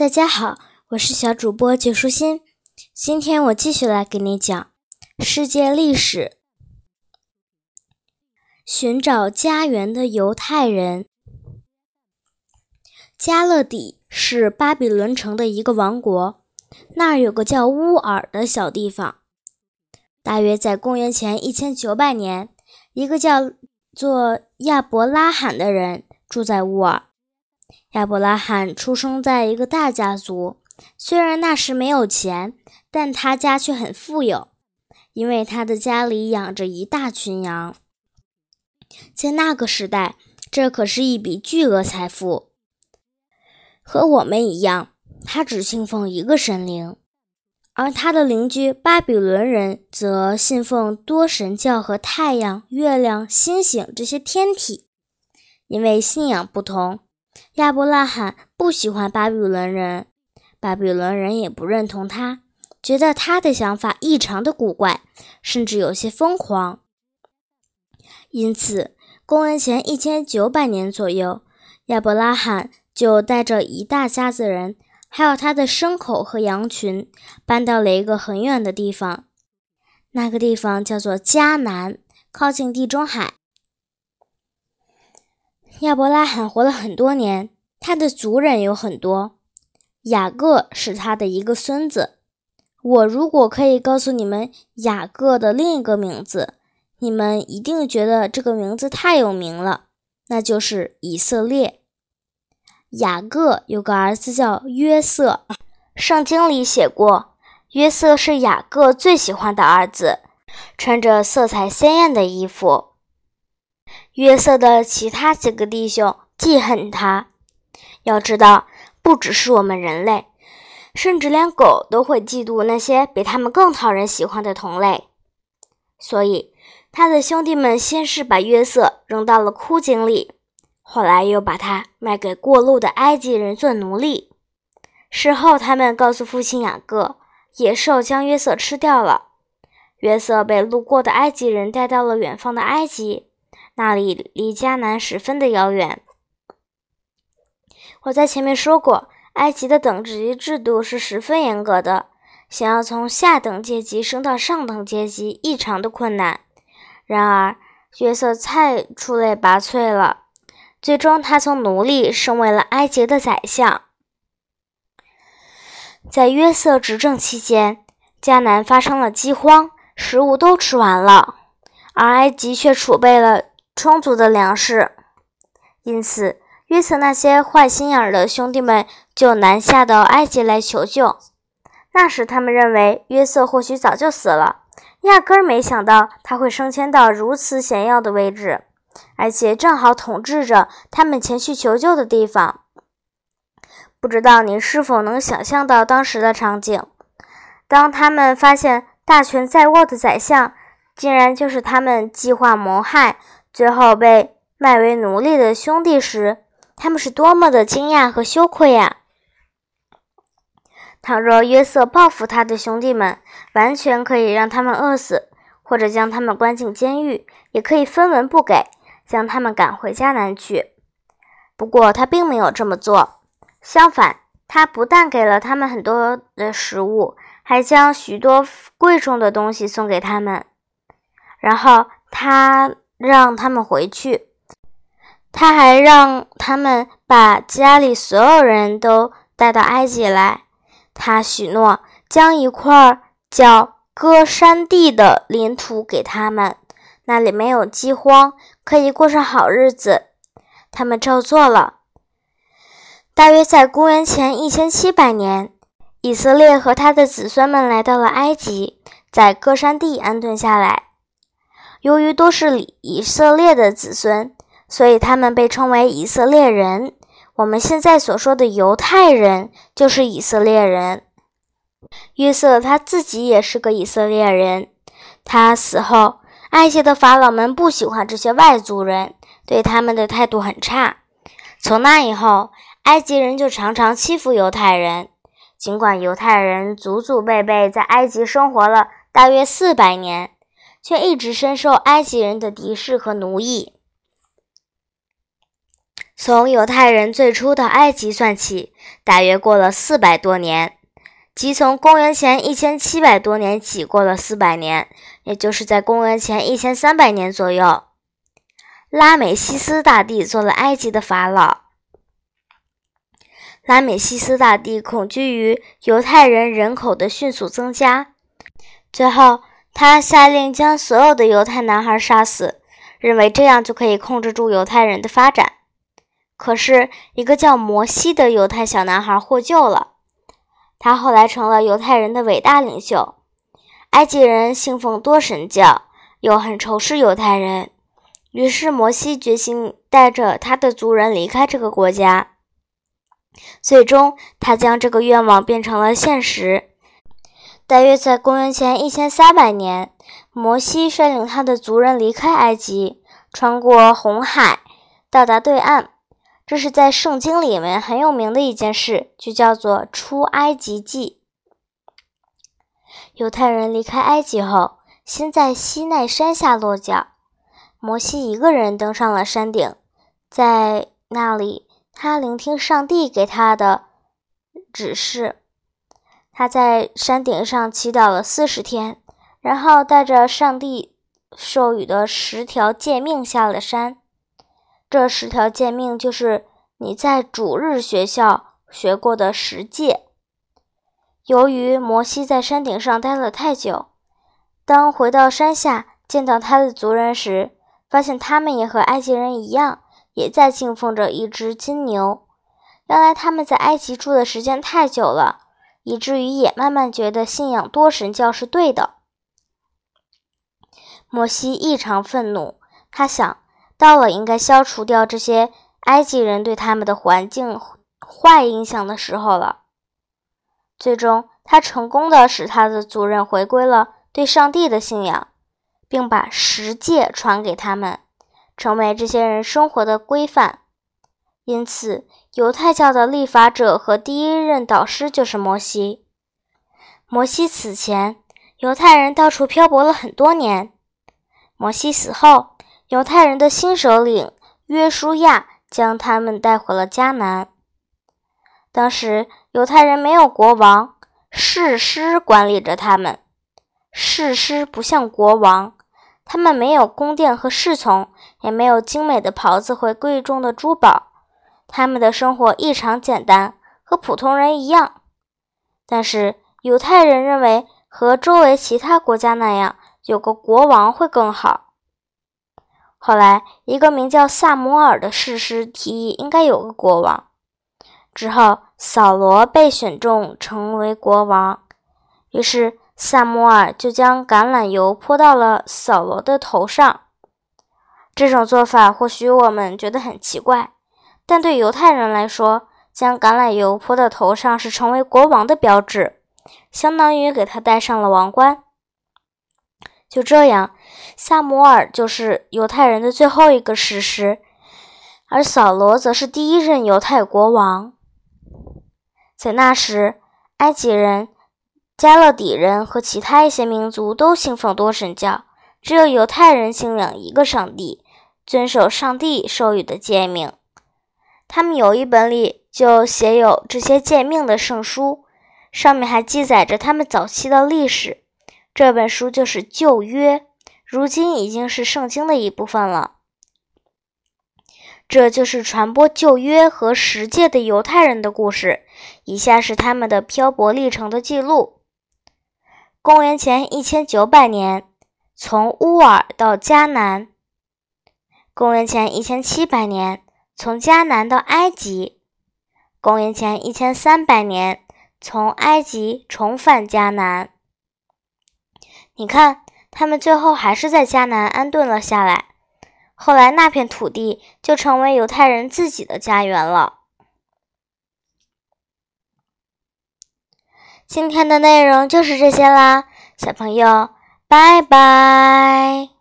大家好，我是小主播九舒心。今天我继续来给你讲世界历史。寻找家园的犹太人。加勒底是巴比伦城的一个王国，那儿有个叫乌尔的小地方。大约在公元前一千九百年，一个叫做亚伯拉罕的人住在乌尔。亚伯拉罕出生在一个大家族，虽然那时没有钱，但他家却很富有，因为他的家里养着一大群羊。在那个时代，这可是一笔巨额财富。和我们一样，他只信奉一个神灵，而他的邻居巴比伦人则信奉多神教和太阳、月亮、星星这些天体。因为信仰不同。亚伯拉罕不喜欢巴比伦人，巴比伦人也不认同他，觉得他的想法异常的古怪，甚至有些疯狂。因此，公元前一千九百年左右，亚伯拉罕就带着一大家子人，还有他的牲口和羊群，搬到了一个很远的地方。那个地方叫做迦南，靠近地中海。亚伯拉罕活了很多年，他的族人有很多。雅各是他的一个孙子。我如果可以告诉你们雅各的另一个名字，你们一定觉得这个名字太有名了，那就是以色列。雅各有个儿子叫约瑟，圣经里写过，约瑟是雅各最喜欢的儿子，穿着色彩鲜艳的衣服。约瑟的其他几个弟兄记恨他。要知道，不只是我们人类，甚至连狗都会嫉妒那些比他们更讨人喜欢的同类。所以，他的兄弟们先是把约瑟扔到了枯井里，后来又把他卖给过路的埃及人做奴隶。事后，他们告诉父亲雅各，野兽将约瑟吃掉了。约瑟被路过的埃及人带到了远方的埃及。那里离迦南十分的遥远。我在前面说过，埃及的等级制度是十分严格的，想要从下等阶级升到上等阶级异常的困难。然而，约瑟太出类拔萃了，最终他从奴隶升为了埃及的宰相。在约瑟执政期间，迦南发生了饥荒，食物都吃完了，而埃及却储备了。充足的粮食，因此约瑟那些坏心眼儿的兄弟们就南下到埃及来求救。那时他们认为约瑟或许早就死了，压根儿没想到他会升迁到如此显要的位置，而且正好统治着他们前去求救的地方。不知道你是否能想象到当时的场景？当他们发现大权在握的宰相竟然就是他们计划谋害。最后被卖为奴隶的兄弟时，他们是多么的惊讶和羞愧呀！倘若约瑟报复他的兄弟们，完全可以让他们饿死，或者将他们关进监狱，也可以分文不给，将他们赶回迦南去。不过他并没有这么做，相反，他不但给了他们很多的食物，还将许多贵重的东西送给他们。然后他。让他们回去，他还让他们把家里所有人都带到埃及来。他许诺将一块叫歌山地的领土给他们，那里没有饥荒，可以过上好日子。他们照做了。大约在公元前一千七百年，以色列和他的子孙们来到了埃及，在歌山地安顿下来。由于都是以色列的子孙，所以他们被称为以色列人。我们现在所说的犹太人就是以色列人。约瑟他自己也是个以色列人。他死后，埃及的法老们不喜欢这些外族人，对他们的态度很差。从那以后，埃及人就常常欺负犹太人。尽管犹太人祖祖辈辈在埃及生活了大约四百年。却一直深受埃及人的敌视和奴役。从犹太人最初到埃及算起，大约过了四百多年，即从公元前一千七百多年起过了四百年，也就是在公元前一千三百年左右，拉美西斯大帝做了埃及的法老。拉美西斯大帝恐惧于犹太人人口的迅速增加，最后他下令将所有的犹太男孩杀死，认为这样就可以控制住犹太人的发展。可是，一个叫摩西的犹太小男孩获救了。他后来成了犹太人的伟大领袖。埃及人信奉多神教，又很仇视犹太人，于是摩西决心带着他的族人离开这个国家。最终，他将这个愿望变成了现实。大约在公元前一千三百年，摩西率领他的族人离开埃及，穿过红海，到达对岸。这是在圣经里面很有名的一件事，就叫做出埃及记。犹太人离开埃及后，先在西奈山下落脚。摩西一个人登上了山顶，在那里，他聆听上帝给他的指示。他在山顶上祈祷了四十天，然后带着上帝授予的十条诫命下了山。这十条诫命就是你在主日学校学过的十诫。由于摩西在山顶上待了太久，当回到山下见到他的族人时，发现他们也和埃及人一样，也在敬奉着一只金牛。原来他们在埃及住的时间太久了，以至于也慢慢觉得信仰多神教是对的。摩西异常愤怒，他想。到了应该消除掉这些埃及人对他们的环境坏影响的时候了。最终，他成功的使他的族人回归了对上帝的信仰，并把十诫传给他们，成为这些人生活的规范。因此，犹太教的立法者和第一任导师就是摩西。摩西死前，犹太人到处漂泊了很多年。摩西死后。犹太人的新首领约书亚将他们带回了迦南。当时犹太人没有国王，士师管理着他们。士师不像国王，他们没有宫殿和侍从，也没有精美的袍子和贵重的珠宝。他们的生活异常简单，和普通人一样。但是犹太人认为，和周围其他国家那样，有个国王会更好。后来，一个名叫萨摩尔的士师提议应该有个国王。之后，扫罗被选中成为国王。于是，萨摩尔就将橄榄油泼到了扫罗的头上。这种做法或许我们觉得很奇怪，但对犹太人来说，将橄榄油泼到头上是成为国王的标志，相当于给他戴上了王冠。就这样，萨摩尔就是犹太人的最后一个史诗，而扫罗则是第一任犹太国王。在那时，埃及人、加勒底人和其他一些民族都信奉多神教，只有犹太人信仰一个上帝，遵守上帝授予的诫命。他们有一本里就写有这些诫命的圣书，上面还记载着他们早期的历史。这本书就是旧约，如今已经是圣经的一部分了。这就是传播旧约和十诫的犹太人的故事。以下是他们的漂泊历程的记录：公元前一千九百年，从乌尔到迦南；公元前一千七百年，从迦南到埃及；公元前一千三百年，从埃及重返迦南。你看，他们最后还是在迦南安顿了下来。后来，那片土地就成为犹太人自己的家园了。今天的内容就是这些啦，小朋友，拜拜。